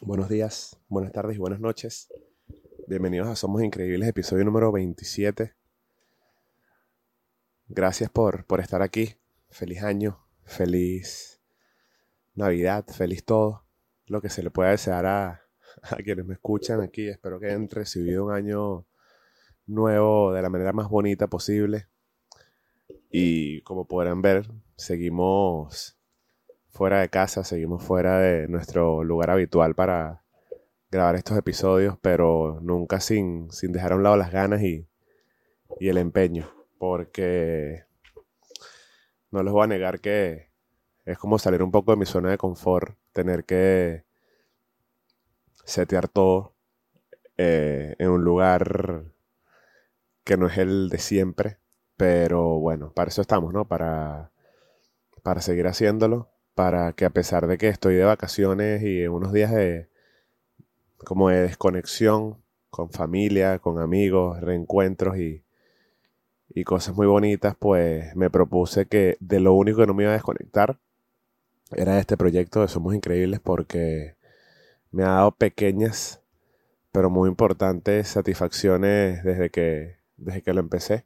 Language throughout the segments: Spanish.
Buenos días, buenas tardes y buenas noches. Bienvenidos a Somos Increíbles, episodio número 27. Gracias por, por estar aquí. Feliz año, feliz Navidad, feliz todo. Lo que se le pueda desear a, a quienes me escuchan aquí. Espero que hayan recibido un año nuevo de la manera más bonita posible. Y como podrán ver, seguimos fuera de casa, seguimos fuera de nuestro lugar habitual para grabar estos episodios, pero nunca sin, sin dejar a un lado las ganas y, y el empeño, porque no les voy a negar que es como salir un poco de mi zona de confort, tener que setear todo eh, en un lugar que no es el de siempre, pero bueno, para eso estamos, ¿no? Para, para seguir haciéndolo para que a pesar de que estoy de vacaciones y unos días de como de desconexión con familia, con amigos, reencuentros y, y cosas muy bonitas, pues me propuse que de lo único que no me iba a desconectar era este proyecto de Somos Increíbles porque me ha dado pequeñas pero muy importantes satisfacciones desde que, desde que lo empecé.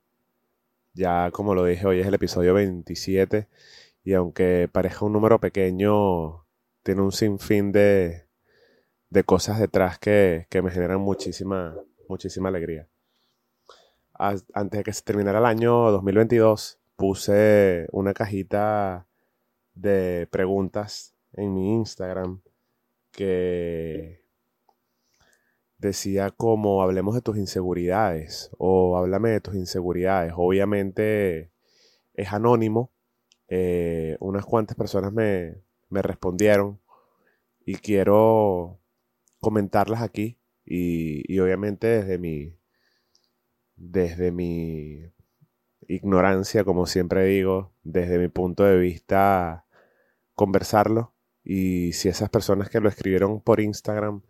Ya como lo dije, hoy es el episodio 27 y aunque parezca un número pequeño, tiene un sinfín de, de cosas detrás que, que, me generan muchísima, muchísima alegría. Antes de que se terminara el año 2022, puse una cajita de preguntas en mi Instagram que decía como hablemos de tus inseguridades o háblame de tus inseguridades. Obviamente es anónimo, eh, unas cuantas personas me, me, respondieron y quiero comentarlas aquí y, y, obviamente desde mi desde mi ignorancia como siempre digo desde mi punto de vista conversarlo. Y si esas personas que lo escribieron por Instagram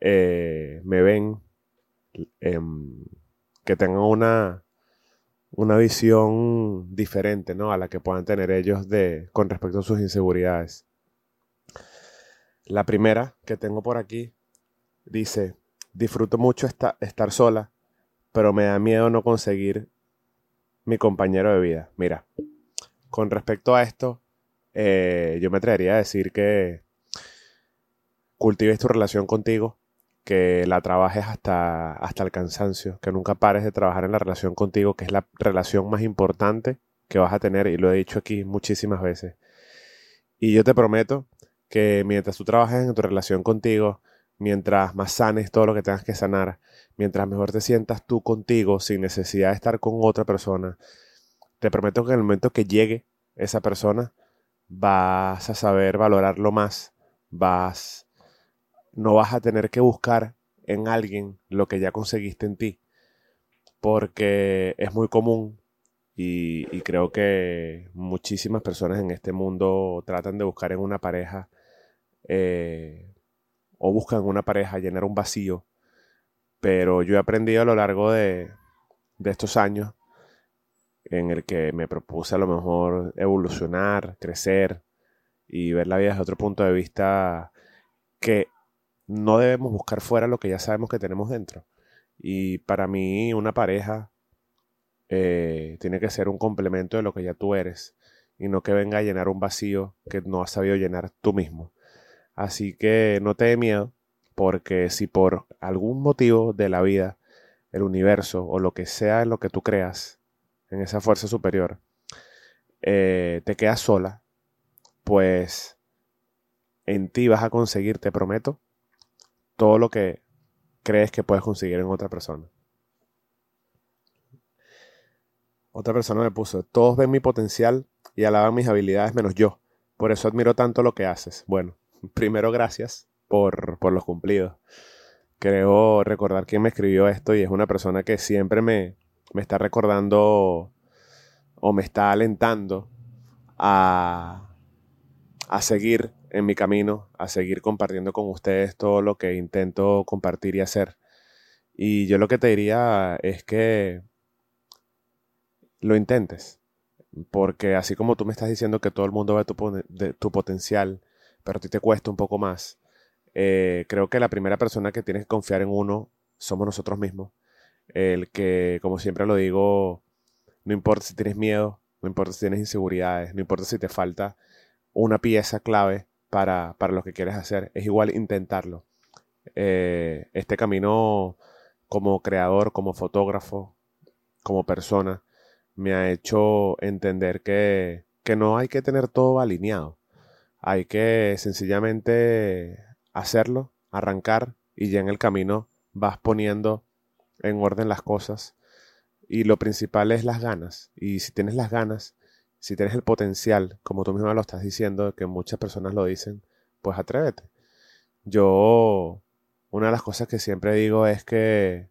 eh, me ven eh, que tengan una una visión diferente, ¿no? A la que puedan tener ellos de, con respecto a sus inseguridades. La primera que tengo por aquí dice, disfruto mucho estar sola, pero me da miedo no conseguir mi compañero de vida. Mira, con respecto a esto, eh, yo me atrevería a decir que cultives tu relación contigo, que la trabajes hasta, hasta el cansancio, que nunca pares de trabajar en la relación contigo, que es la relación más importante que vas a tener, y lo he dicho aquí muchísimas veces. Y yo te prometo que mientras tú trabajes en tu relación contigo, mientras más sanes todo lo que tengas que sanar, mientras mejor te sientas tú contigo sin necesidad de estar con otra persona, te prometo que en el momento que llegue esa persona, vas a saber valorarlo más, vas no vas a tener que buscar en alguien lo que ya conseguiste en ti. Porque es muy común y, creo que muchísimas personas en este mundo tratan de buscar en una pareja eh, o buscan una pareja llenar un vacío. Pero yo he aprendido a lo largo de, de estos años en el que me propuse a lo mejor evolucionar, crecer y ver la vida desde otro punto de vista que no debemos buscar fuera lo que ya sabemos que tenemos dentro. Y para mí una pareja eh, tiene que ser un complemento de lo que ya tú eres y no que venga a llenar un vacío que no has sabido llenar tú mismo. Así que no te dé miedo porque si por algún motivo de la vida, el universo o lo que sea en lo que tú creas, en esa fuerza superior, eh, te quedas sola, pues en ti vas a conseguir, te prometo, todo lo que crees que puedes conseguir en otra persona. Otra persona me puso, todos ven mi potencial y alaban mis habilidades menos yo. Por eso admiro tanto lo que haces. Bueno, primero gracias por, por los cumplidos. Creo recordar quién me escribió esto y es una persona que siempre me, me está recordando o me está alentando a, a seguir en mi camino a seguir compartiendo con ustedes todo lo que intento compartir y hacer. Y yo lo que te diría es que lo intentes, porque así como tú me estás diciendo que todo el mundo ve tu, tu potencial, pero a ti te cuesta un poco más, Eh, creo que la primera persona que tiene que confiar en uno somos nosotros mismos. El que, como siempre lo digo, no importa si tienes miedo, no importa si tienes inseguridades, no importa si te falta una pieza clave para, para lo que quieres hacer, es igual intentarlo. Eh, este camino como creador, como fotógrafo, como persona, me ha hecho entender que, que no hay que tener todo alineado. Hay que sencillamente hacerlo, arrancar y ya en el camino vas poniendo en orden las cosas. Y lo principal es las ganas. Y si tienes las ganas, si tienes el potencial, como tú misma lo estás diciendo, que muchas personas lo dicen, pues atrévete. Yo, una de las cosas que siempre digo es que,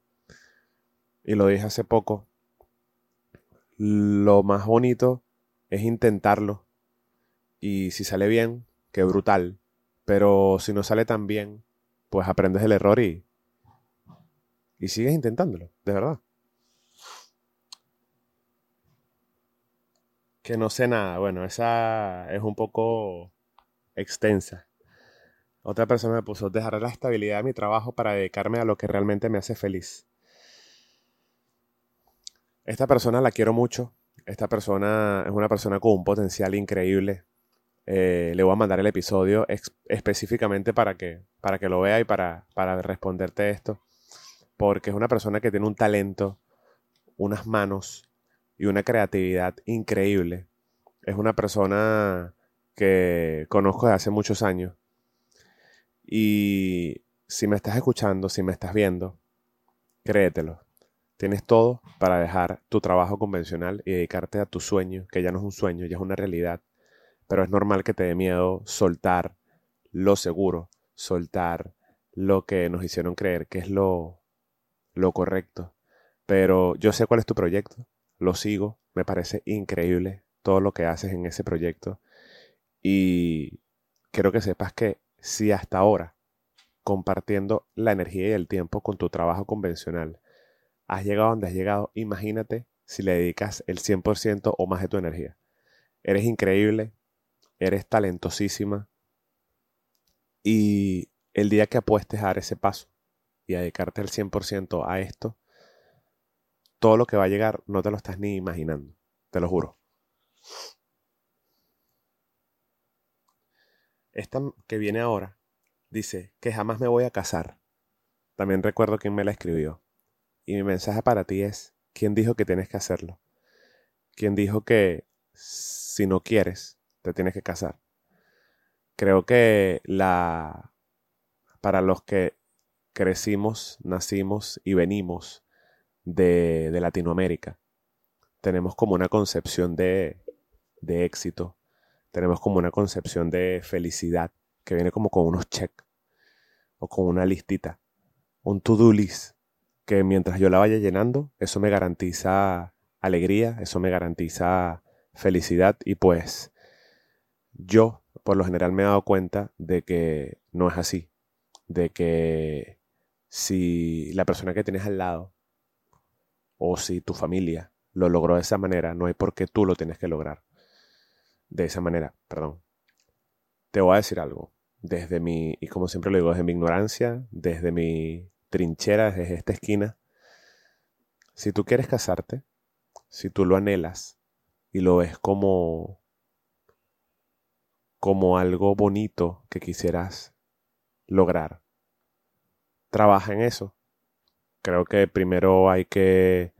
y lo dije hace poco, lo más bonito es intentarlo. Y si sale bien, qué brutal. Pero si no sale tan bien, pues aprendes el error y, y sigues intentándolo, de verdad. Que no sé nada. Bueno, esa es un poco extensa. Otra persona me puso, dejaré la estabilidad de mi trabajo para dedicarme a lo que realmente me hace feliz. Esta persona la quiero mucho. Esta persona es una persona con un potencial increíble. Eh, le voy a mandar el episodio específicamente para que, para que lo vea y para, para responderte esto. Porque es una persona que tiene un talento, unas manos y una creatividad increíble. Es una persona que conozco desde hace muchos años. Y si me estás escuchando, si me estás viendo, créetelo. Tienes todo para dejar tu trabajo convencional y dedicarte a tu sueño, que ya no es un sueño, ya es una realidad. Pero es normal que te dé miedo soltar lo seguro, soltar lo que nos hicieron creer que es lo, lo correcto. Pero yo sé cuál es tu proyecto, lo sigo, me parece increíble todo lo que haces en ese proyecto. Y quiero que sepas que si hasta ahora, compartiendo la energía y el tiempo con tu trabajo convencional, has llegado donde has llegado, imagínate si le dedicas el 100% o más de tu energía. Eres increíble, eres talentosísima y el día que apuestes a dar ese paso y a dedicarte al 100% a esto, todo lo que va a llegar no te lo estás ni imaginando, te lo juro. Esta que viene ahora dice que jamás me voy a casar. También recuerdo quién me la escribió. Y mi mensaje para ti es, ¿quién dijo que tienes que hacerlo? ¿Quién dijo que si no quieres, te tienes que casar? Creo que la para los que crecimos, nacimos y venimos de, de Latinoamérica, tenemos como una concepción de, de éxito, tenemos como una concepción de felicidad que viene como con unos check o con una listita, un to-do list que mientras yo la vaya llenando, eso me garantiza alegría, eso me garantiza felicidad y pues yo por lo general me he dado cuenta de que no es así, de que si la persona que tienes al lado o si tu familia lo logró de esa manera, no hay por qué tú lo tienes que lograr de esa manera, perdón. Te voy a decir algo, desde mi, y como siempre lo digo, desde mi ignorancia, desde mi trinchera desde esta esquina. Si tú quieres casarte, si tú lo anhelas y lo ves como como algo bonito que quisieras lograr, trabaja en eso. Creo que primero hay que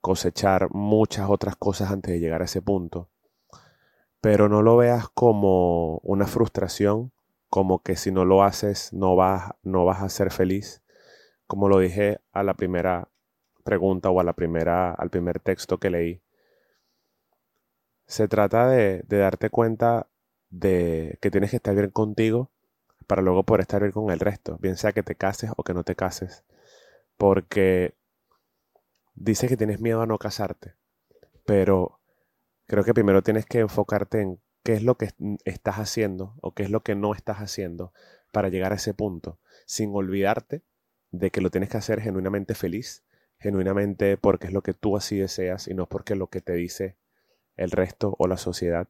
cosechar muchas otras cosas antes de llegar a ese punto. Pero no lo veas como una frustración como que si no lo haces no vas, no vas a ser feliz, como lo dije a la primera pregunta o a la primera, al primer texto que leí. Se trata de, de darte cuenta de que tienes que estar bien contigo para luego poder estar bien con el resto, bien sea que te cases o que no te cases. Porque dices que tienes miedo a no casarte, pero creo que primero tienes que enfocarte en qué es lo que estás haciendo o qué es lo que no estás haciendo para llegar a ese punto, sin olvidarte de que lo tienes que hacer genuinamente feliz, genuinamente porque es lo que tú así deseas y no porque lo que te dice el resto o la sociedad.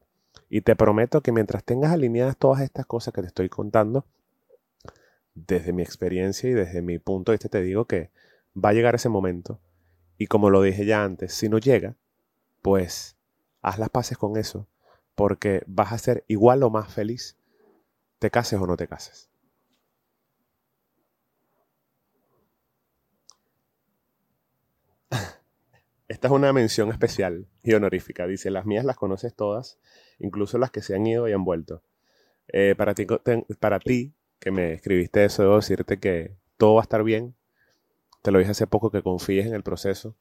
Y te prometo que mientras tengas alineadas todas estas cosas que te estoy contando, desde mi experiencia y desde mi punto de vista te digo que va a llegar ese momento. Y como lo dije ya antes, si no llega, pues haz las paces con eso, porque vas a ser igual o más feliz, te cases o no te cases. Esta es una mención especial y honorífica. Dice, las mías las conoces todas, incluso las que se han ido y han vuelto. Eh, para, ti, para ti, que me escribiste eso, debo decirte que todo va a estar bien. Te lo dije hace poco, que confíes en el proceso,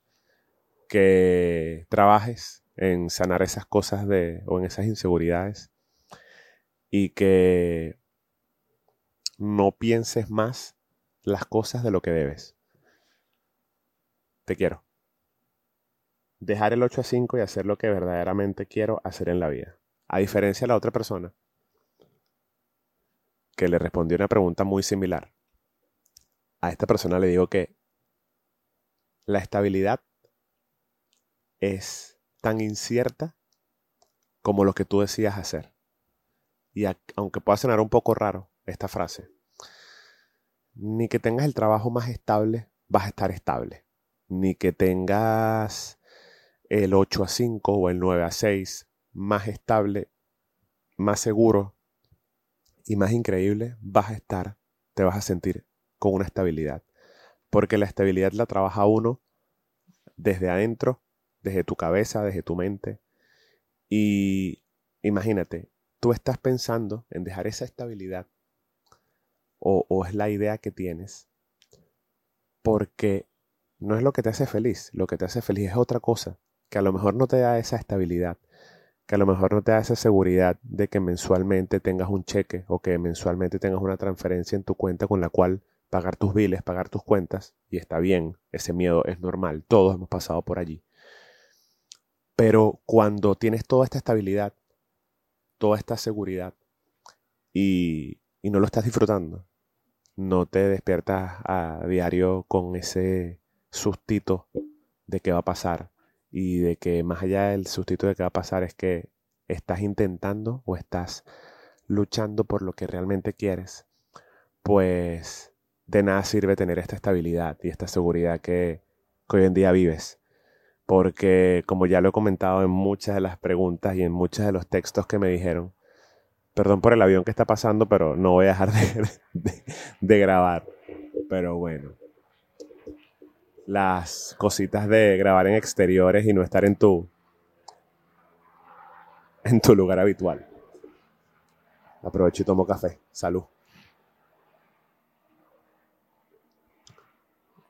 que trabajes en sanar esas cosas de, o en esas inseguridades y que no pienses más las cosas de lo que debes. Te quiero. Dejar el 8 a 5 y hacer lo que verdaderamente quiero hacer en la vida. A diferencia de la otra persona, que le respondió una pregunta muy similar. A esta persona le digo que la estabilidad es tan incierta como lo que tú decías hacer. Y aunque pueda sonar un poco raro esta frase, ni que tengas el trabajo más estable, vas a estar estable. Ni que tengas el 8 a 5 o el 9 a 6 más estable, más seguro, y más increíble, vas a estar, te vas a sentir con una estabilidad. Porque la estabilidad la trabaja uno desde adentro, desde tu cabeza, desde tu mente. Y imagínate, tú estás pensando en dejar esa estabilidad o, o es la idea que tienes porque no es lo que te hace feliz, lo que te hace feliz es otra cosa, que a lo mejor no te da esa estabilidad, que a lo mejor no te da esa seguridad de que mensualmente tengas un cheque o que mensualmente tengas una transferencia en tu cuenta con la cual pagar tus biles, pagar tus cuentas, y está bien, ese miedo es normal, todos hemos pasado por allí. Pero cuando tienes toda esta estabilidad, toda esta seguridad y, y no lo estás disfrutando, no te despiertas a diario con ese sustito de qué va a pasar, y de que más allá del sustituto de que va a pasar es que estás intentando o estás luchando por lo que realmente quieres, pues de nada sirve tener esta estabilidad y esta seguridad que, hoy en día vives. Porque como ya lo he comentado en muchas de las preguntas y en muchos de los textos que me dijeron, perdón por el avión que está pasando, pero no voy a dejar de grabar. Pero bueno las cositas de grabar en exteriores y no estar en tu en tu lugar habitual. Aprovecho y tomo café. Salud.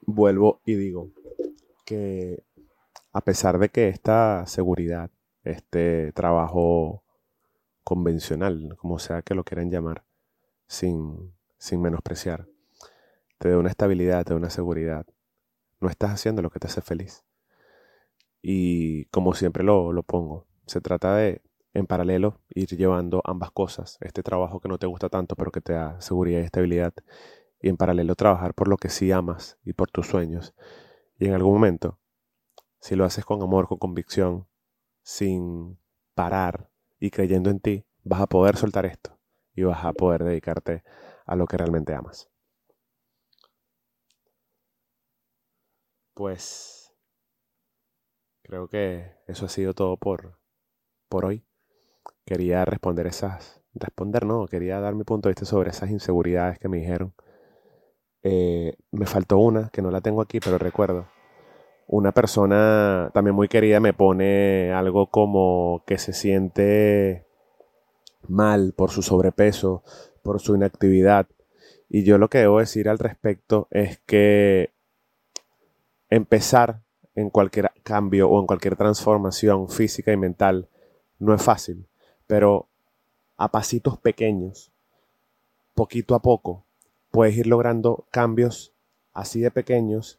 Vuelvo y digo que a pesar de que esta seguridad, este trabajo convencional, como sea que lo quieran llamar, sin, sin menospreciar, te da una estabilidad, te da una seguridad, no estás haciendo lo que te hace feliz. Y como siempre lo, lo pongo, se trata de, en paralelo, ir llevando ambas cosas. Este trabajo que no te gusta tanto, pero que te da seguridad y estabilidad. Y en paralelo trabajar por lo que sí amas y por tus sueños. Y en algún momento, si lo haces con amor, con convicción, sin parar y creyendo en ti, vas a poder soltar esto y vas a poder dedicarte a lo que realmente amas. pues creo que eso ha sido todo por, por hoy. Quería responder esas, responder no, quería dar mi punto de vista sobre esas inseguridades que me dijeron. Eh, me faltó una, que no la tengo aquí, pero recuerdo. Una persona también muy querida me pone algo como que se siente mal por su sobrepeso, por su inactividad. Y yo lo que debo decir al respecto es que empezar en cualquier cambio o en cualquier transformación física y mental no es fácil, pero a pasitos pequeños, poquito a poco, puedes ir logrando cambios así de pequeños,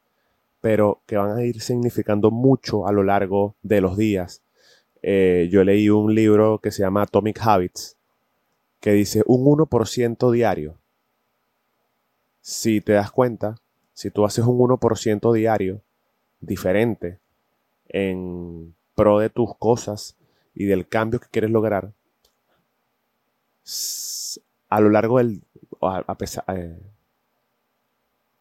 pero que van a ir significando mucho a lo largo de los días. Eh, yo leí un libro que se llama Atomic Habits, que dice un 1% diario. Si te das cuenta, si tú haces un 1% diario diferente en pro de tus cosas y del cambio que quieres lograr, a lo largo del, eh,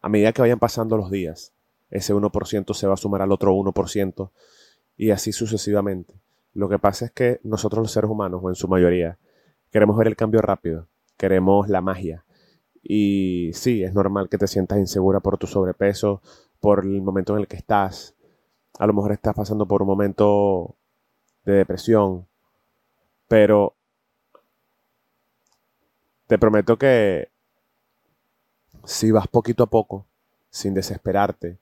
a medida que vayan pasando los días, ese 1% se va a sumar al otro 1% y así sucesivamente. Lo que pasa es que nosotros los seres humanos, o en su mayoría, queremos ver el cambio rápido, queremos la magia. Y sí, es normal que te sientas insegura por tu sobrepeso, por el momento en el que estás. A lo mejor estás pasando por un momento de depresión, pero te prometo que si vas poquito a poco, sin desesperarte,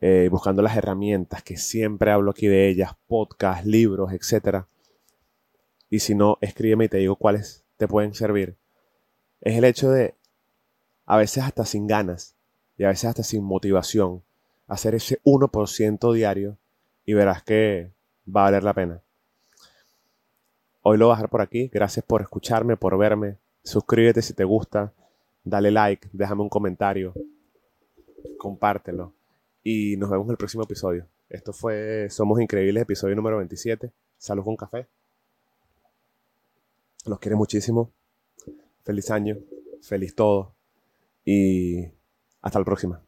eh, buscando las herramientas que siempre hablo aquí de ellas, podcasts, libros, etc. Y si no, escríbeme y te digo cuáles te pueden servir. Es el hecho de, a veces hasta sin ganas y a veces hasta sin motivación, hacer ese 1% diario y verás que va a valer la pena. Hoy lo voy a dejar por aquí. Gracias por escucharme, por verme. Suscríbete si te gusta dale like, déjame un comentario, compártelo y nos vemos en el próximo episodio. Esto fue Somos Increíbles, episodio número 27. Salud con café. Los quiero muchísimo. Feliz año, feliz todo y hasta la próxima.